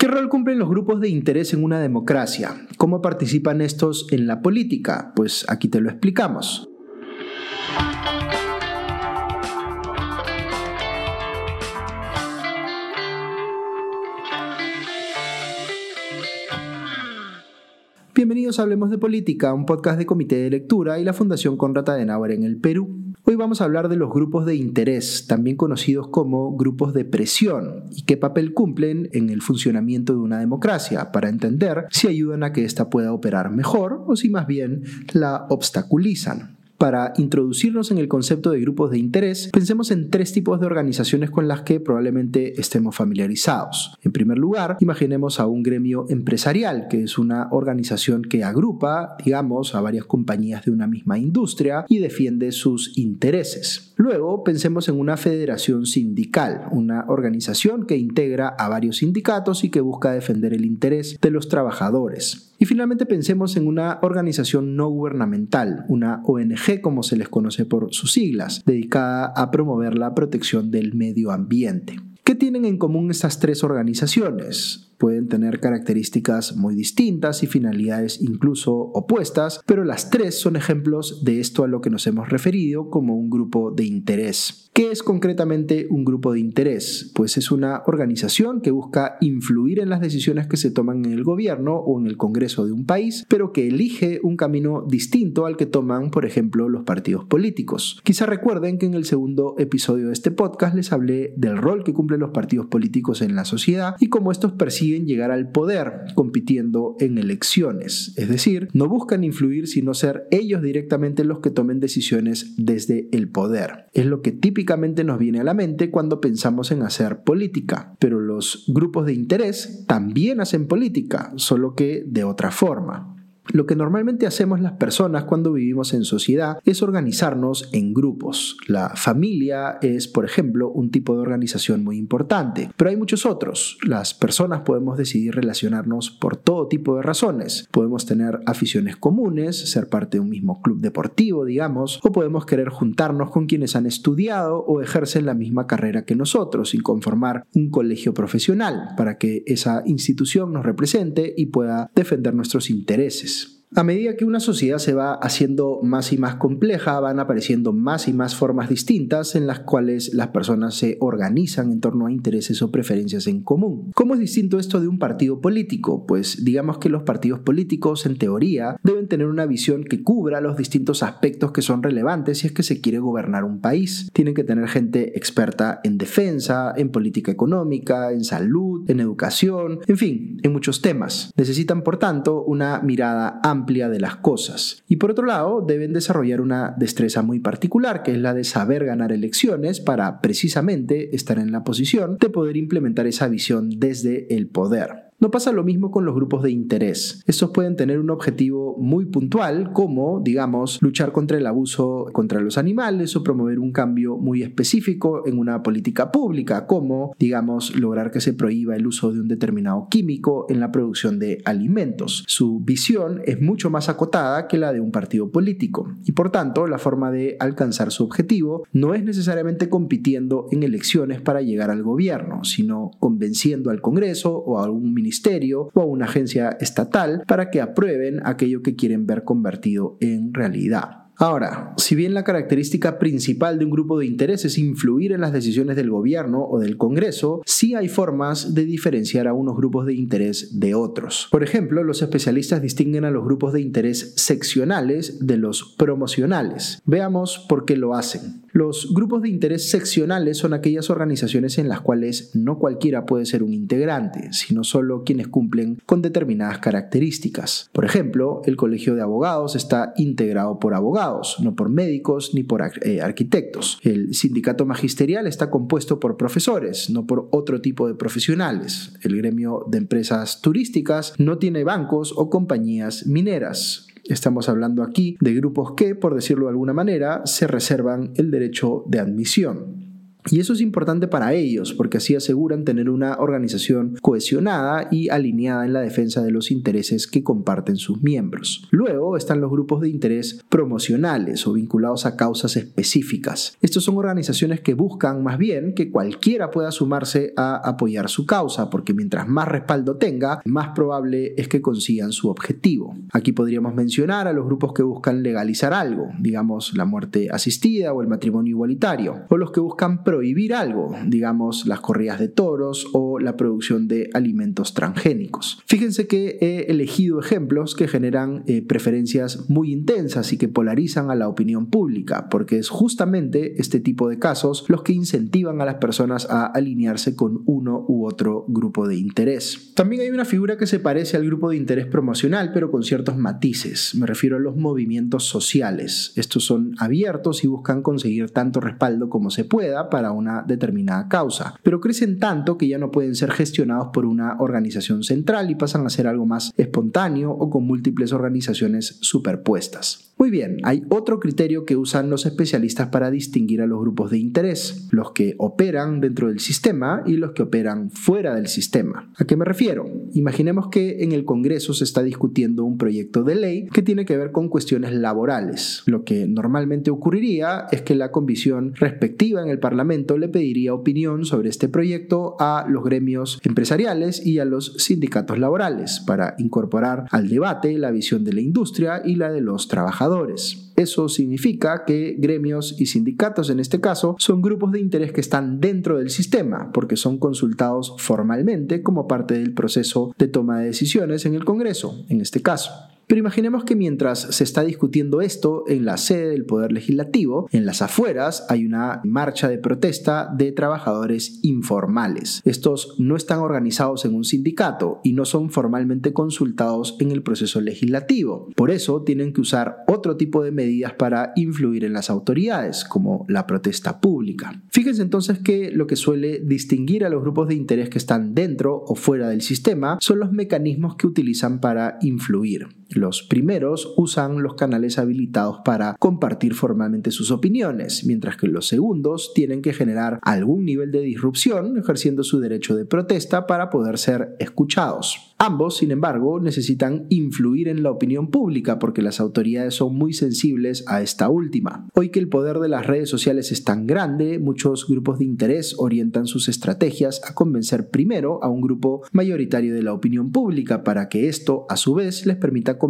¿Qué rol cumplen los grupos de interés en una democracia? ¿Cómo participan estos en la política? Pues aquí te lo explicamos. Bienvenidos a Hablemos de Política, un podcast de Comité de Lectura y la Fundación Conrad Adenauer en el Perú. Hoy vamos a hablar de los grupos de interés, también conocidos como grupos de presión, y qué papel cumplen en el funcionamiento de una democracia, para entender si ayudan a que ésta pueda operar mejor o si más bien la obstaculizan. Para introducirnos en el concepto de grupos de interés, pensemos en tres tipos de organizaciones con las que probablemente estemos familiarizados. En primer lugar, imaginemos a un gremio empresarial, que es una organización que agrupa, digamos, a varias compañías de una misma industria y defiende sus intereses. Luego, pensemos en una federación sindical, una organización que integra a varios sindicatos y que busca defender el interés de los trabajadores. Y finalmente pensemos en una organización no gubernamental, una ONG como se les conoce por sus siglas, dedicada a promover la protección del medio ambiente. ¿Qué tienen en común estas tres organizaciones? Pueden tener características muy distintas y finalidades incluso opuestas, pero las tres son ejemplos de esto a lo que nos hemos referido como un grupo de interés. ¿Qué es concretamente un grupo de interés? Pues es una organización que busca influir en las decisiones que se toman en el gobierno o en el Congreso de un país, pero que elige un camino distinto al que toman, por ejemplo, los partidos políticos. Quizá recuerden que en el segundo episodio de este podcast les hablé del rol que cumplen los partidos políticos en la sociedad y cómo estos persiguen llegar al poder compitiendo en elecciones. Es decir, no buscan influir sino ser ellos directamente los que tomen decisiones desde el poder. Es lo que típicamente nos viene a la mente cuando pensamos en hacer política, pero los grupos de interés también hacen política, solo que de otra forma. Lo que normalmente hacemos las personas cuando vivimos en sociedad es organizarnos en grupos. La familia es, por ejemplo, un tipo de organización muy importante, pero hay muchos otros. Las personas podemos decidir relacionarnos por todo tipo de razones. Podemos tener aficiones comunes, ser parte de un mismo club deportivo, digamos, o podemos querer juntarnos con quienes han estudiado o ejercen la misma carrera que nosotros y conformar un colegio profesional para que esa institución nos represente y pueda defender nuestros intereses. A medida que una sociedad se va haciendo más y más compleja, van apareciendo más y más formas distintas en las cuales las personas se organizan en torno a intereses o preferencias en común. ¿Cómo es distinto esto de un partido político? Pues digamos que los partidos políticos, en teoría, deben tener una visión que cubra los distintos aspectos que son relevantes si es que se quiere gobernar un país. Tienen que tener gente experta en defensa, en política económica, en salud, en educación, en fin, en muchos temas. Necesitan, por tanto, una mirada amplia de las cosas. Y por otro lado, deben desarrollar una destreza muy particular, que es la de saber ganar elecciones para precisamente estar en la posición de poder implementar esa visión desde el poder. No pasa lo mismo con los grupos de interés. Estos pueden tener un objetivo muy puntual, como, digamos, luchar contra el abuso contra los animales o promover un cambio muy específico en una política pública, como, digamos, lograr que se prohíba el uso de un determinado químico en la producción de alimentos. Su visión es mucho más acotada que la de un partido político y, por tanto, la forma de alcanzar su objetivo no es necesariamente compitiendo en elecciones para llegar al gobierno, sino convenciendo al Congreso o a algún ministerio o a una agencia estatal para que aprueben aquello que quieren ver convertido en realidad. Ahora, si bien la característica principal de un grupo de interés es influir en las decisiones del gobierno o del Congreso, sí hay formas de diferenciar a unos grupos de interés de otros. Por ejemplo, los especialistas distinguen a los grupos de interés seccionales de los promocionales. Veamos por qué lo hacen. Los grupos de interés seccionales son aquellas organizaciones en las cuales no cualquiera puede ser un integrante, sino solo quienes cumplen con determinadas características. Por ejemplo, el Colegio de Abogados está integrado por abogados, no por médicos ni por eh, arquitectos. El sindicato magisterial está compuesto por profesores, no por otro tipo de profesionales. El gremio de empresas turísticas no tiene bancos o compañías mineras. Estamos hablando aquí de grupos que, por decirlo de alguna manera, se reservan el derecho de admisión. Y eso es importante para ellos porque así aseguran tener una organización cohesionada y alineada en la defensa de los intereses que comparten sus miembros. Luego están los grupos de interés promocionales o vinculados a causas específicas. Estos son organizaciones que buscan más bien que cualquiera pueda sumarse a apoyar su causa porque mientras más respaldo tenga, más probable es que consigan su objetivo. Aquí podríamos mencionar a los grupos que buscan legalizar algo, digamos la muerte asistida o el matrimonio igualitario, o los que buscan algo, digamos las corridas de toros o la producción de alimentos transgénicos. Fíjense que he elegido ejemplos que generan eh, preferencias muy intensas y que polarizan a la opinión pública, porque es justamente este tipo de casos los que incentivan a las personas a alinearse con uno u otro grupo de interés. También hay una figura que se parece al grupo de interés promocional, pero con ciertos matices. Me refiero a los movimientos sociales. Estos son abiertos y buscan conseguir tanto respaldo como se pueda para para una determinada causa, pero crecen tanto que ya no pueden ser gestionados por una organización central y pasan a ser algo más espontáneo o con múltiples organizaciones superpuestas. Muy bien, hay otro criterio que usan los especialistas para distinguir a los grupos de interés, los que operan dentro del sistema y los que operan fuera del sistema. ¿A qué me refiero? Imaginemos que en el Congreso se está discutiendo un proyecto de ley que tiene que ver con cuestiones laborales. Lo que normalmente ocurriría es que la comisión respectiva en el Parlamento le pediría opinión sobre este proyecto a los gremios empresariales y a los sindicatos laborales para incorporar al debate la visión de la industria y la de los trabajadores eso significa que gremios y sindicatos en este caso son grupos de interés que están dentro del sistema porque son consultados formalmente como parte del proceso de toma de decisiones en el Congreso, en este caso. Pero imaginemos que mientras se está discutiendo esto en la sede del Poder Legislativo, en las afueras hay una marcha de protesta de trabajadores informales. Estos no están organizados en un sindicato y no son formalmente consultados en el proceso legislativo. Por eso tienen que usar otro tipo de medidas para influir en las autoridades, como la protesta pública. Fíjense entonces que lo que suele distinguir a los grupos de interés que están dentro o fuera del sistema son los mecanismos que utilizan para influir. Los primeros usan los canales habilitados para compartir formalmente sus opiniones, mientras que los segundos tienen que generar algún nivel de disrupción ejerciendo su derecho de protesta para poder ser escuchados. Ambos, sin embargo, necesitan influir en la opinión pública porque las autoridades son muy sensibles a esta última. Hoy que el poder de las redes sociales es tan grande, muchos grupos de interés orientan sus estrategias a convencer primero a un grupo mayoritario de la opinión pública para que esto, a su vez, les permita convencer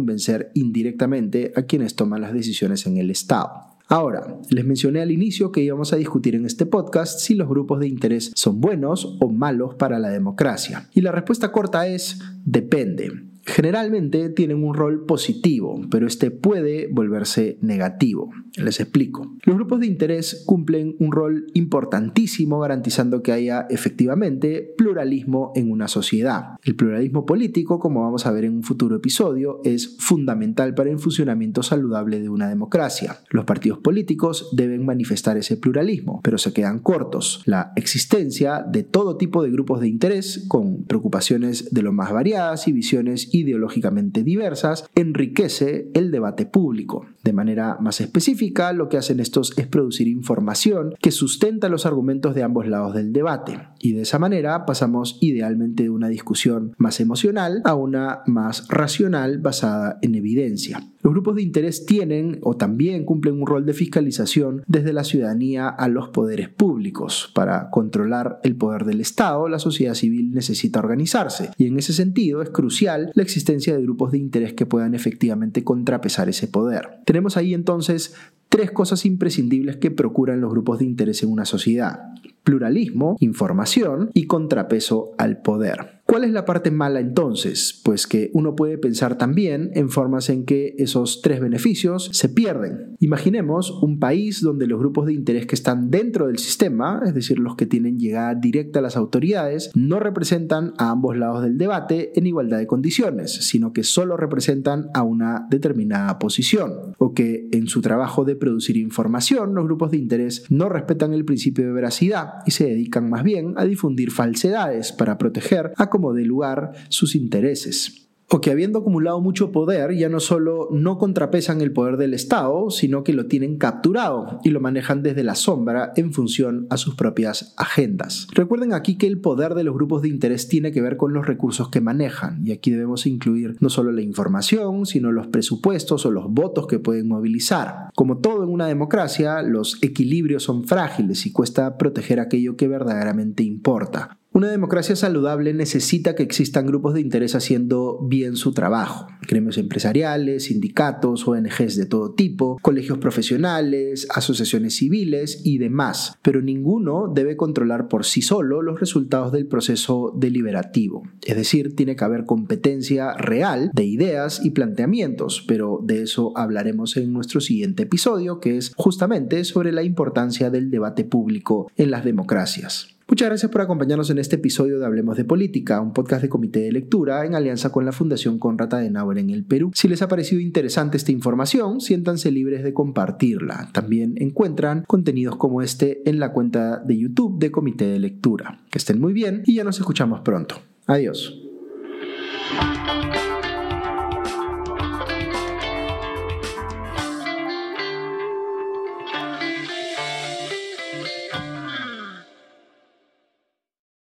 indirectamente a quienes toman las decisiones en el Estado. Ahora, les mencioné al inicio que íbamos a discutir en este podcast si los grupos de interés son buenos o malos para la democracia. Y la respuesta corta es depende generalmente tienen un rol positivo, pero este puede volverse negativo. Les explico. Los grupos de interés cumplen un rol importantísimo garantizando que haya efectivamente pluralismo en una sociedad. El pluralismo político, como vamos a ver en un futuro episodio, es fundamental para el funcionamiento saludable de una democracia. Los partidos políticos deben manifestar ese pluralismo, pero se quedan cortos. La existencia de todo tipo de grupos de interés con preocupaciones de lo más variadas y visiones ideológicamente diversas, enriquece el debate público. De manera más específica, lo que hacen estos es producir información que sustenta los argumentos de ambos lados del debate. Y de esa manera pasamos idealmente de una discusión más emocional a una más racional basada en evidencia. Los grupos de interés tienen o también cumplen un rol de fiscalización desde la ciudadanía a los poderes públicos. Para controlar el poder del Estado, la sociedad civil necesita organizarse y en ese sentido es crucial la existencia de grupos de interés que puedan efectivamente contrapesar ese poder. Tenemos ahí entonces tres cosas imprescindibles que procuran los grupos de interés en una sociedad. Pluralismo, información y contrapeso al poder. ¿Cuál es la parte mala entonces? Pues que uno puede pensar también en formas en que esos tres beneficios se pierden. Imaginemos un país donde los grupos de interés que están dentro del sistema, es decir, los que tienen llegada directa a las autoridades, no representan a ambos lados del debate en igualdad de condiciones, sino que solo representan a una determinada posición, o que en su trabajo de producir información los grupos de interés no respetan el principio de veracidad y se dedican más bien a difundir falsedades para proteger a de lugar sus intereses. o que habiendo acumulado mucho poder ya no solo no contrapesan el poder del Estado, sino que lo tienen capturado y lo manejan desde la sombra en función a sus propias agendas. Recuerden aquí que el poder de los grupos de interés tiene que ver con los recursos que manejan y aquí debemos incluir no solo la información, sino los presupuestos o los votos que pueden movilizar. Como todo en una democracia, los equilibrios son frágiles y cuesta proteger aquello que verdaderamente importa. Una democracia saludable necesita que existan grupos de interés haciendo bien su trabajo. Gremios empresariales, sindicatos, ONGs de todo tipo, colegios profesionales, asociaciones civiles y demás. Pero ninguno debe controlar por sí solo los resultados del proceso deliberativo. Es decir, tiene que haber competencia real de ideas y planteamientos, pero de eso hablaremos en nuestro siguiente episodio, que es justamente sobre la importancia del debate público en las democracias. Muchas gracias por acompañarnos en este episodio de Hablemos de Política, un podcast de comité de lectura en alianza con la Fundación Conrad Adenauer en el Perú. Si les ha parecido interesante esta información, siéntanse libres de compartirla. También encuentran contenidos como este en la cuenta de YouTube de Comité de Lectura. Que estén muy bien y ya nos escuchamos pronto. Adiós.